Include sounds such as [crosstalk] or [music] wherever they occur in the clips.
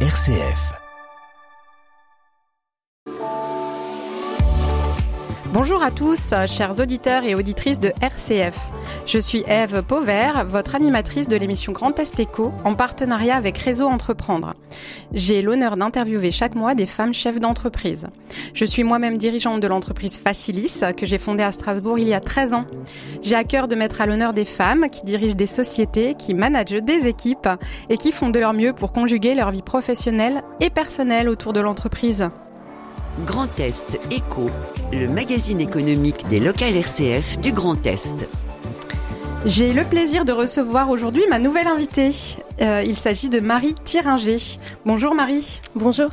RCF. Bonjour à tous, chers auditeurs et auditrices de RCF. Je suis Eve Pauvert, votre animatrice de l'émission Grand Est Éco, en partenariat avec Réseau Entreprendre. J'ai l'honneur d'interviewer chaque mois des femmes chefs d'entreprise. Je suis moi-même dirigeante de l'entreprise Facilis, que j'ai fondée à Strasbourg il y a 13 ans. J'ai à cœur de mettre à l'honneur des femmes qui dirigent des sociétés, qui managent des équipes et qui font de leur mieux pour conjuguer leur vie professionnelle et personnelle autour de l'entreprise. Grand Est Éco, le magazine économique des locales RCF du Grand Est. J'ai le plaisir de recevoir aujourd'hui ma nouvelle invitée. Euh, il s'agit de Marie Thiringer. Bonjour Marie. Bonjour.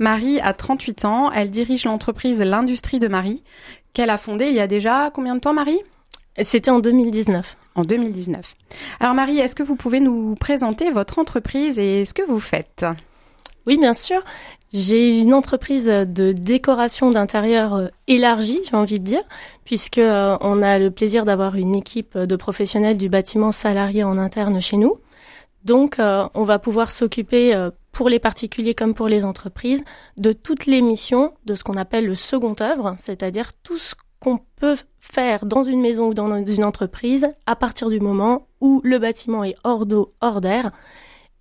Marie a 38 ans, elle dirige l'entreprise L'Industrie de Marie, qu'elle a fondée il y a déjà combien de temps Marie? C'était en 2019. En 2019. Alors Marie, est-ce que vous pouvez nous présenter votre entreprise et ce que vous faites? Oui, bien sûr. J'ai une entreprise de décoration d'intérieur euh, élargie, j'ai envie de dire, puisque euh, on a le plaisir d'avoir une équipe de professionnels du bâtiment salariés en interne chez nous. Donc, euh, on va pouvoir s'occuper pour les particuliers comme pour les entreprises de toutes les missions de ce qu'on appelle le second œuvre, c'est-à-dire tout ce qu'on peut faire dans une maison ou dans une entreprise à partir du moment où le bâtiment est hors d'eau, hors d'air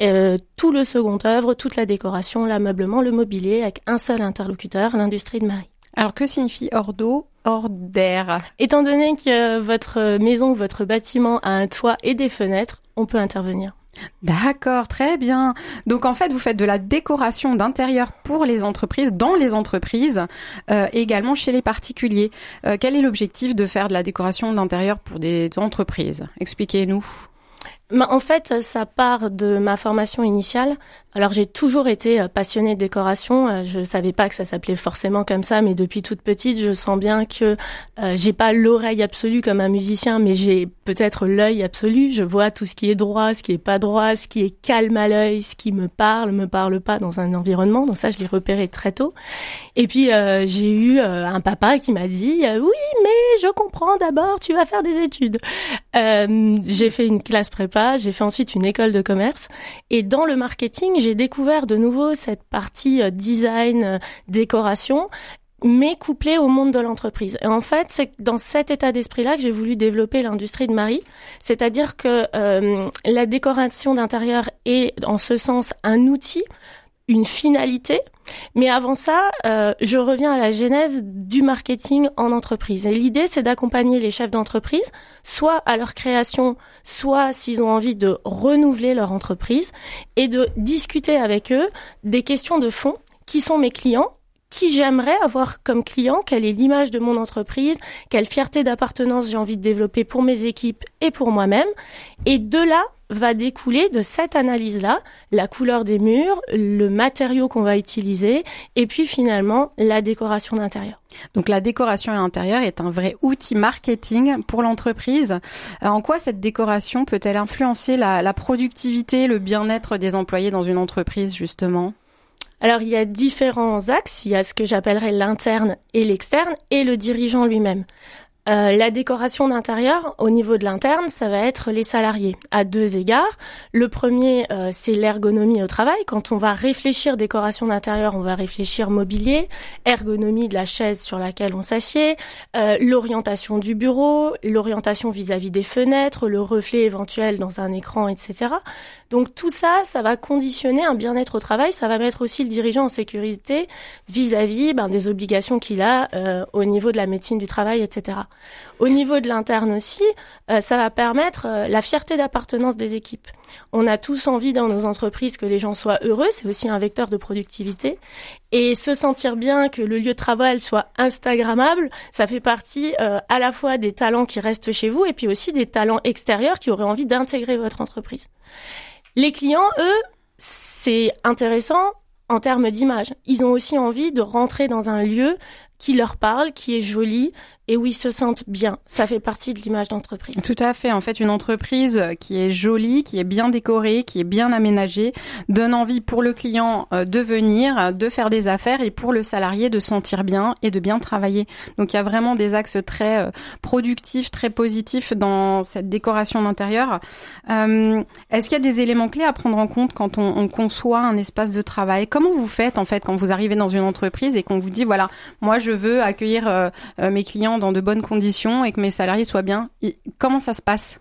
euh, tout le second œuvre, toute la décoration, l'ameublement, le mobilier, avec un seul interlocuteur, l'industrie de Marie. Alors que signifie hors d'eau, hors d'air Étant donné que votre maison votre bâtiment a un toit et des fenêtres, on peut intervenir. D'accord, très bien. Donc en fait, vous faites de la décoration d'intérieur pour les entreprises, dans les entreprises, euh, et également chez les particuliers. Euh, quel est l'objectif de faire de la décoration d'intérieur pour des entreprises? Expliquez-nous. En fait, ça part de ma formation initiale. Alors j'ai toujours été euh, passionnée de décoration. Euh, je savais pas que ça s'appelait forcément comme ça, mais depuis toute petite, je sens bien que euh, j'ai pas l'oreille absolue comme un musicien, mais j'ai peut-être l'œil absolu. Je vois tout ce qui est droit, ce qui est pas droit, ce qui est calme à l'œil, ce qui me parle, me parle pas dans un environnement. Donc ça, je l'ai repéré très tôt. Et puis j'ai eu un papa qui m'a dit oui, mais je comprends. D'abord, tu vas faire des études. j'ai fait une classe prépa, j'ai fait ensuite une école de commerce, et dans le marketing j'ai découvert de nouveau cette partie euh, design, euh, décoration mais couplée au monde de l'entreprise. Et en fait, c'est dans cet état d'esprit-là que j'ai voulu développer l'industrie de Marie, c'est-à-dire que euh, la décoration d'intérieur est en ce sens un outil, une finalité, mais avant ça, euh, je reviens à la genèse du marketing en entreprise. Et l'idée, c'est d'accompagner les chefs d'entreprise, soit à leur création, soit s'ils ont envie de renouveler leur entreprise, et de discuter avec eux des questions de fond. Qui sont mes clients qui j'aimerais avoir comme client, quelle est l'image de mon entreprise, quelle fierté d'appartenance j'ai envie de développer pour mes équipes et pour moi-même. Et de là, va découler de cette analyse-là la couleur des murs, le matériau qu'on va utiliser et puis finalement la décoration d'intérieur. Donc la décoration intérieure est un vrai outil marketing pour l'entreprise. Euh, en quoi cette décoration peut-elle influencer la, la productivité, le bien-être des employés dans une entreprise justement? Alors il y a différents axes, il y a ce que j'appellerais l'interne et l'externe et le dirigeant lui-même. Euh, la décoration d'intérieur, au niveau de l'interne, ça va être les salariés, à deux égards. Le premier, euh, c'est l'ergonomie au travail. Quand on va réfléchir décoration d'intérieur, on va réfléchir mobilier, ergonomie de la chaise sur laquelle on s'assied, euh, l'orientation du bureau, l'orientation vis-à-vis des fenêtres, le reflet éventuel dans un écran, etc. Donc tout ça, ça va conditionner un bien-être au travail, ça va mettre aussi le dirigeant en sécurité vis-à-vis ben, des obligations qu'il a au niveau de la médecine du travail, etc. Au niveau de l'interne aussi, euh, ça va permettre euh, la fierté d'appartenance des équipes. On a tous envie dans nos entreprises que les gens soient heureux, c'est aussi un vecteur de productivité. Et se sentir bien que le lieu de travail soit Instagrammable, ça fait partie euh, à la fois des talents qui restent chez vous et puis aussi des talents extérieurs qui auraient envie d'intégrer votre entreprise. Les clients, eux, c'est intéressant en termes d'image. Ils ont aussi envie de rentrer dans un lieu qui leur parle, qui est joli, et où ils se sentent bien. Ça fait partie de l'image d'entreprise. Tout à fait. En fait, une entreprise qui est jolie, qui est bien décorée, qui est bien aménagée, donne envie pour le client euh, de venir, de faire des affaires et pour le salarié de sentir bien et de bien travailler. Donc, il y a vraiment des axes très euh, productifs, très positifs dans cette décoration d'intérieur. Euh, est-ce qu'il y a des éléments clés à prendre en compte quand on conçoit un espace de travail? Comment vous faites en fait quand vous arrivez dans une entreprise et qu'on vous dit voilà, moi je veux accueillir mes clients dans de bonnes conditions et que mes salariés soient bien. Comment ça se passe?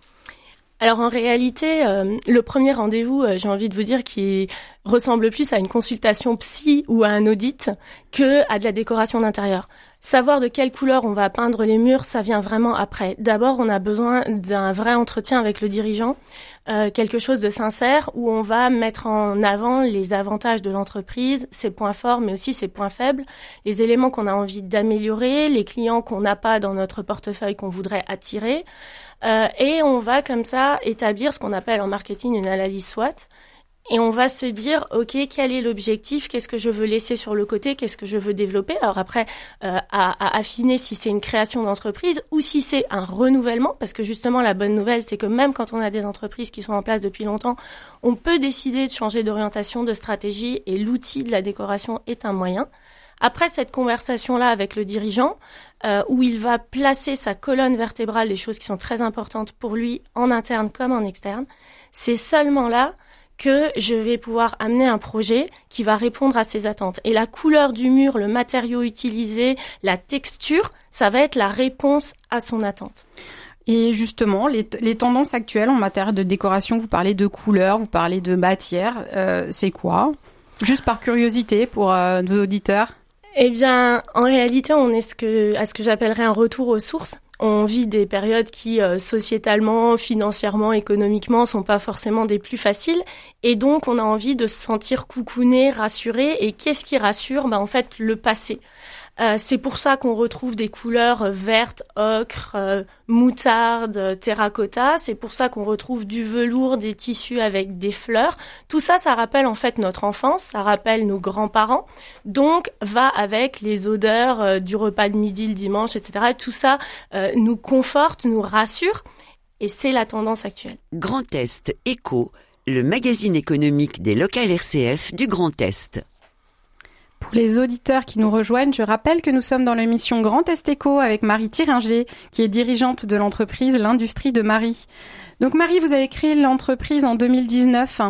Alors en réalité, euh, le premier rendez-vous, euh, j'ai envie de vous dire, qui ressemble plus à une consultation psy ou à un audit que à de la décoration d'intérieur. Savoir de quelle couleur on va peindre les murs, ça vient vraiment après. D'abord, on a besoin d'un vrai entretien avec le dirigeant, euh, quelque chose de sincère où on va mettre en avant les avantages de l'entreprise, ses points forts, mais aussi ses points faibles, les éléments qu'on a envie d'améliorer, les clients qu'on n'a pas dans notre portefeuille qu'on voudrait attirer. Euh, et on va comme ça établir ce qu'on appelle en marketing une analyse SWOT et on va se dire, OK, quel est l'objectif? Qu'est-ce que je veux laisser sur le côté? Qu'est-ce que je veux développer? Alors après, euh, à, affiner si c'est une création d'entreprise ou si c'est un renouvellement, parce que justement, la bonne nouvelle, c'est que même quand on a des entreprises qui sont en place depuis longtemps, on peut décider de changer d'orientation, de stratégie, et l'outil de la décoration est un moyen. Après cette conversation-là avec le dirigeant, euh, où il va placer sa colonne vertébrale, des choses qui sont très importantes pour lui, en interne comme en externe, c'est seulement là que je vais pouvoir amener un projet qui va répondre à ses attentes. Et la couleur du mur, le matériau utilisé, la texture, ça va être la réponse à son attente. Et justement, les, tendances actuelles en matière de décoration, vous parlez de couleurs, vous parlez de matière, euh, c'est quoi? Juste par curiosité pour euh, nos auditeurs. Eh bien, en réalité, on est ce que, à ce que j'appellerais un retour aux sources on vit des périodes qui euh, sociétalement, financièrement, économiquement sont pas forcément des plus faciles et donc on a envie de se sentir coucouné, rassuré et qu'est-ce qui rassure? Bah, en fait le passé. Euh, c'est pour ça qu'on retrouve des couleurs vertes, ocre, euh, moutarde, terracotta. C'est pour ça qu'on retrouve du velours, des tissus avec des fleurs. Tout ça, ça rappelle en fait notre enfance, ça rappelle nos grands-parents. Donc, va avec les odeurs euh, du repas de midi le dimanche, etc. Tout ça nous conforte, nous rassure. Et c'est la tendance actuelle. Grand Est Éco, le magazine économique des locales RCF du Grand Est. Pour les auditeurs qui nous rejoignent, je rappelle que nous sommes dans l'émission Grand Est Éco avec Marie Thiringer, qui est dirigeante de l'entreprise L'Industrie de Marie. Donc Marie, vous avez créé l'entreprise en 2019.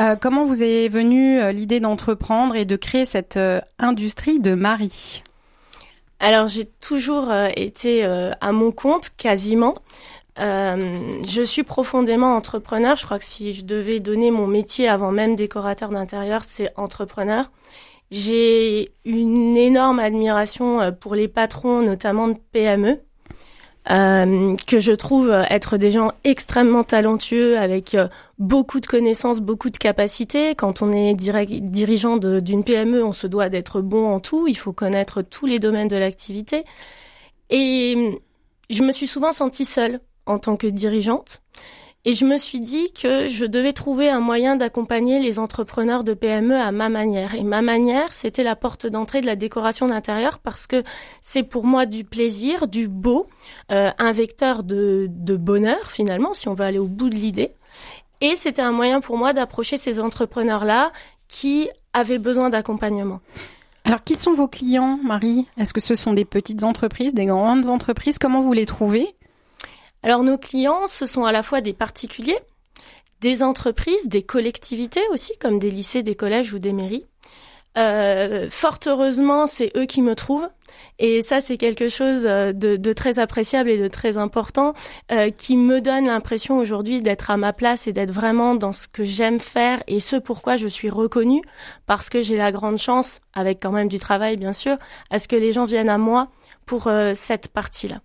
Euh, comment vous est venue euh, l'idée d'entreprendre et de créer cette euh, industrie de Marie? Alors j'ai toujours été à mon compte, quasiment. je suis profondément entrepreneur. Je crois que si je devais donner mon métier avant même décorateur d'intérieur, c'est entrepreneur. J'ai une énorme admiration euh, pour les patrons, notamment de PME, euh, que je trouve être des gens extrêmement talentueux avec euh, beaucoup de connaissances, beaucoup de capacités. Quand on est dirigeant d'une PME, on se doit d'être bon en tout. Il faut connaître tous les domaines de l'activité. Et je me suis souvent sentie seule en tant que dirigeante. Et je me suis dit que je devais trouver un moyen d'accompagner les entrepreneurs de PME à ma manière. Et ma manière, c'était la porte d'entrée de la décoration d'intérieur parce que c'est pour moi du plaisir, du beau, euh, un vecteur de, de bonheur finalement, si on veut aller au bout de l'idée. Et c'était un moyen pour moi d'approcher ces entrepreneurs-là qui avaient besoin d'accompagnement. Alors, qui sont vos clients, Marie? Est-ce que ce sont des petites entreprises, des grandes entreprises? Comment vous les trouvez? Alors nos clients, ce sont à la fois des particuliers, des entreprises, des collectivités aussi, comme des lycées, des collèges ou des mairies. Euh, fort heureusement, c'est eux qui me trouvent. Et ça, c'est quelque chose euh, de, très appréciable et de très important euh, qui me donne l'impression aujourd'hui d'être à ma place et d'être vraiment dans ce que j'aime faire et ce pourquoi je suis reconnue parce que j'ai la grande chance, avec quand même du travail bien sûr, à ce que les gens viennent à moi pour cette partie-là.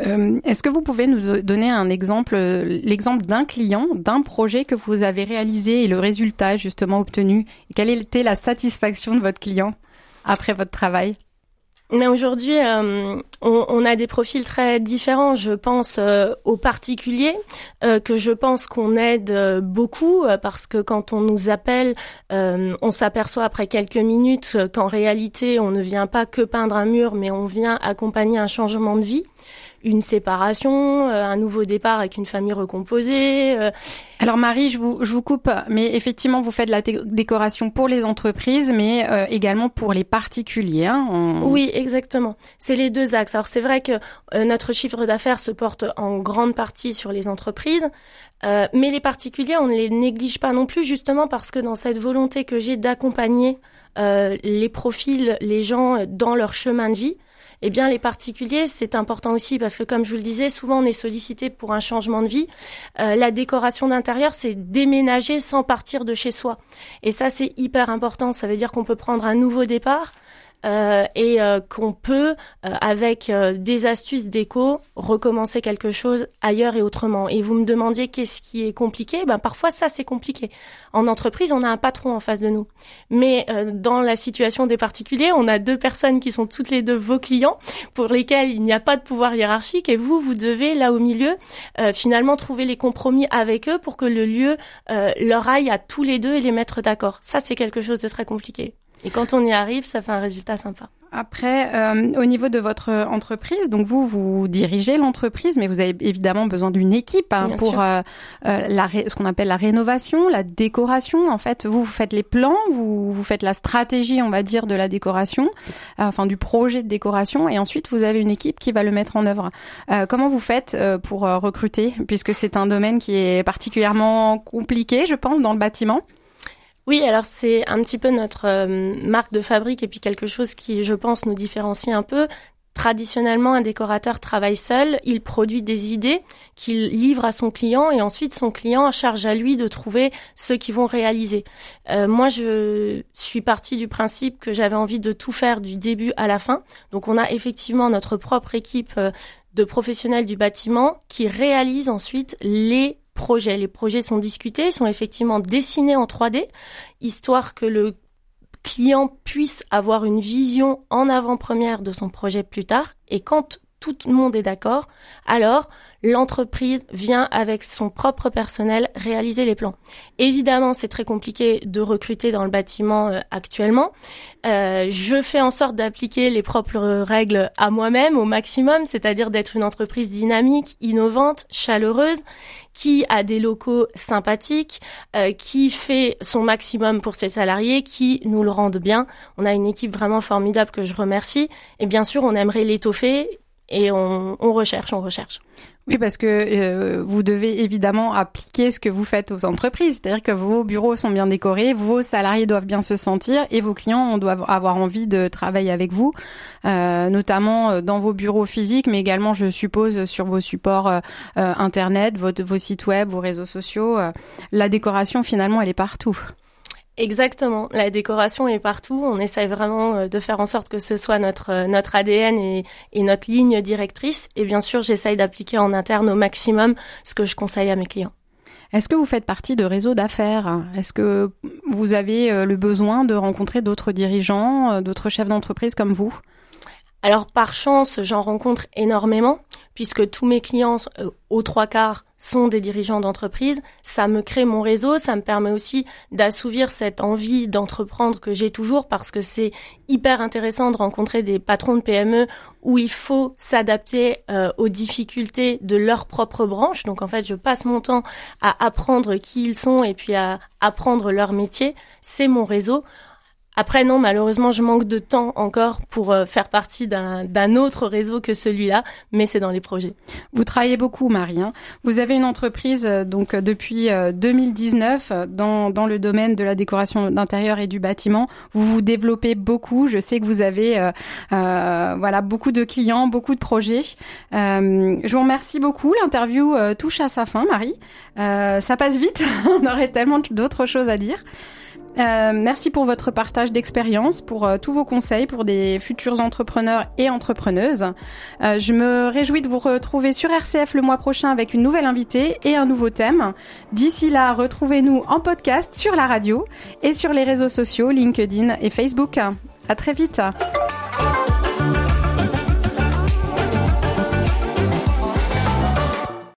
Euh, est-ce que vous pouvez nous donner un exemple, l'exemple d'un client, d'un projet que vous avez réalisé et le résultat justement obtenu? Quelle était la satisfaction de votre client après votre travail? Mais aujourd'hui, euh, on, a des profils très différents. Je pense euh, aux particuliers, euh, que je pense qu'on aide beaucoup parce que quand on nous appelle, on s'aperçoit après quelques minutes qu'en réalité, on ne vient pas que peindre un mur, mais on vient accompagner un changement de vie une séparation, euh, un nouveau départ avec une famille recomposée. Euh. Alors Marie, je vous, je vous coupe, mais effectivement, vous faites de la décoration pour les entreprises, mais euh, également pour les particuliers. Hein, Oui, exactement. C'est les deux axes. Alors c'est vrai que notre chiffre d'affaires se porte en grande partie sur les entreprises, mais les particuliers, on ne les néglige pas non plus, justement parce que dans cette volonté que j'ai d'accompagner les profils, les gens dans leur chemin de vie, eh bien, les particuliers, c'est important aussi parce que, comme je vous le disais, souvent on est sollicité pour un changement de vie. Euh, la décoration d'intérieur, c'est déménager sans partir de chez soi. Et ça, c'est hyper important. Ça veut dire qu'on peut prendre un nouveau départ euh, et euh, qu'on peut, euh, avec des astuces déco, recommencer quelque chose ailleurs et autrement. Et vous me demandiez qu'est-ce qui est compliqué Ben parfois ça c'est compliqué. En entreprise, on a un patron en face de nous, mais dans la situation des particuliers, on a deux personnes qui sont toutes les deux vos clients, pour lesquels il n'y a pas de pouvoir hiérarchique, et vous, vous devez là au milieu finalement trouver les compromis avec eux pour que le lieu leur aille à tous les deux et les mettre d'accord. Ça c'est quelque chose de très compliqué. Et quand on y arrive, ça fait un résultat sympa. Après, euh, au niveau de votre entreprise, donc vous, vous dirigez l'entreprise, mais vous avez évidemment besoin d'une équipe hein, pour euh, euh, la ce qu'on appelle la rénovation, la décoration. En fait, vous, vous faites les plans, vous, vous faites la stratégie, on va dire, de la décoration, enfin du projet de décoration, et ensuite vous avez une équipe qui va le mettre en œuvre. comment vous faites pour recruter, puisque c'est un domaine qui est particulièrement compliqué, je pense, dans le bâtiment? Oui, alors c'est un petit peu notre euh, marque de fabrique et puis quelque chose qui, je pense, nous différencie un peu. Traditionnellement, un décorateur travaille seul, il produit des idées qu'il livre à son client et ensuite son client charge à lui de trouver ceux qui vont réaliser. Euh, moi, je suis partie du principe que j'avais envie de tout faire du début à la fin. Donc, on a effectivement notre propre équipe euh, de professionnels du bâtiment qui réalise ensuite les Les projets sont discutés, sont effectivement dessinés en 3D, histoire que le client puisse avoir une vision en avant-première de son projet plus tard. Et quand tout le monde est d'accord, alors l'entreprise vient avec son propre personnel réaliser les plans. Évidemment, c'est très compliqué de recruter dans le bâtiment euh, actuellement. Euh, je fais en sorte d'appliquer les propres règles à moi-même au maximum, c'est-à-dire d'être une entreprise dynamique, innovante, chaleureuse, qui a des locaux sympathiques, euh, qui fait son maximum pour ses salariés, qui nous le rendent bien. On a une équipe vraiment formidable que je remercie. Et bien sûr, on aimerait l'étoffer et on, recherche, on recherche. Oui, parce que euh, vous devez évidemment appliquer ce que vous faites aux entreprises, c'est-à-dire que vos bureaux sont bien décorés, vos salariés doivent bien se sentir et vos clients doivent avoir envie de travailler avec vous, euh, notamment euh, dans vos bureaux physiques, mais également, je suppose, sur vos supports internet, votre, vos sites web, vos réseaux sociaux. la décoration, finalement, elle est partout. Exactement. La décoration est partout. On essaye vraiment euh, de faire en sorte que ce soit notre euh, notre ADN et, et notre ligne directrice. Et bien sûr, j'essaye d'appliquer en interne au maximum ce que je conseille à mes clients. Est-ce que vous faites partie de réseaux d'affaires? Est-ce que vous avez euh, le besoin de rencontrer d'autres dirigeants, d'autres chefs d'entreprise comme vous? Alors par chance, j'en rencontre énormément puisque tous mes clients, euh, aux trois quarts, sont des dirigeants d'entreprise. Ça me crée mon réseau, ça me permet aussi d'assouvir cette envie d'entreprendre que j'ai toujours parce que c'est hyper intéressant de rencontrer des patrons de PME où il faut s'adapter euh, aux difficultés de leur propre branche. Donc en fait, je passe mon temps à apprendre qui ils sont et puis à apprendre leur métier. C'est mon réseau. Après, non, malheureusement, je manque de temps encore pour euh, faire partie d'un autre réseau que celui-là, mais c'est dans les projets. Vous travaillez beaucoup, Marie. Hein. Vous avez une entreprise euh, donc euh, depuis 2019 dans, dans le domaine de la décoration d'intérieur et du bâtiment. Vous vous développez beaucoup. Je sais que vous avez voilà beaucoup de clients, beaucoup de projets. Je vous remercie beaucoup. L'interview touche à sa fin, Marie. ça passe vite. [laughs] On aurait tellement d'autres choses à dire. Euh, merci pour votre partage d'expérience, pour euh, tous vos conseils pour des futurs entrepreneurs et entrepreneuses. Euh, je me réjouis de vous retrouver sur RCF le mois prochain avec une nouvelle invitée et un nouveau thème. D'ici là, retrouvez-nous en podcast sur la radio et sur les réseaux sociaux LinkedIn et Facebook. À très vite.